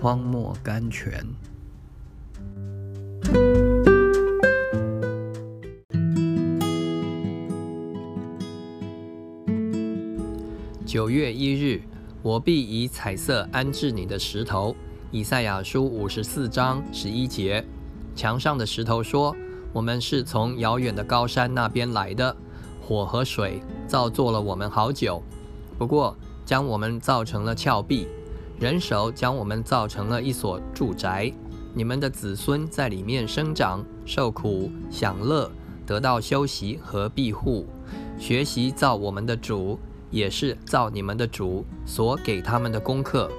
荒漠甘泉。九月一日，我必以彩色安置你的石头。以赛亚书五十四章十一节，墙上的石头说：“我们是从遥远的高山那边来的，火和水造作了我们好久。不过，将我们造成了峭壁，人手将我们造成了一所住宅。你们的子孙在里面生长、受苦、享乐，得到休息和庇护，学习造我们的主，也是造你们的主所给他们的功课。”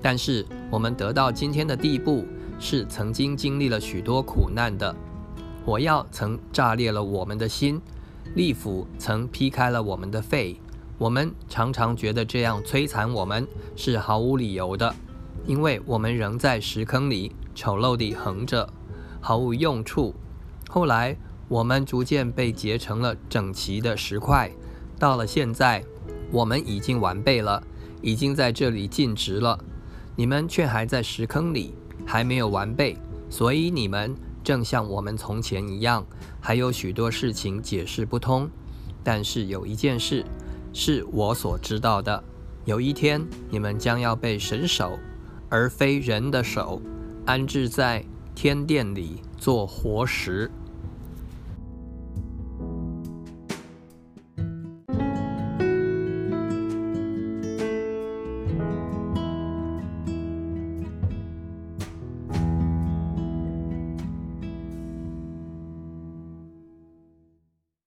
但是我们得到今天的地步，是曾经经历了许多苦难的。火药曾炸裂了我们的心，利斧曾劈开了我们的肺。我们常常觉得这样摧残我们是毫无理由的，因为我们仍在石坑里丑陋地横着，毫无用处。后来我们逐渐被结成了整齐的石块。到了现在，我们已经完备了，已经在这里尽职了。你们却还在石坑里，还没有完备，所以你们正像我们从前一样，还有许多事情解释不通。但是有一件事是我所知道的：有一天你们将要被神手，而非人的手，安置在天殿里做活石。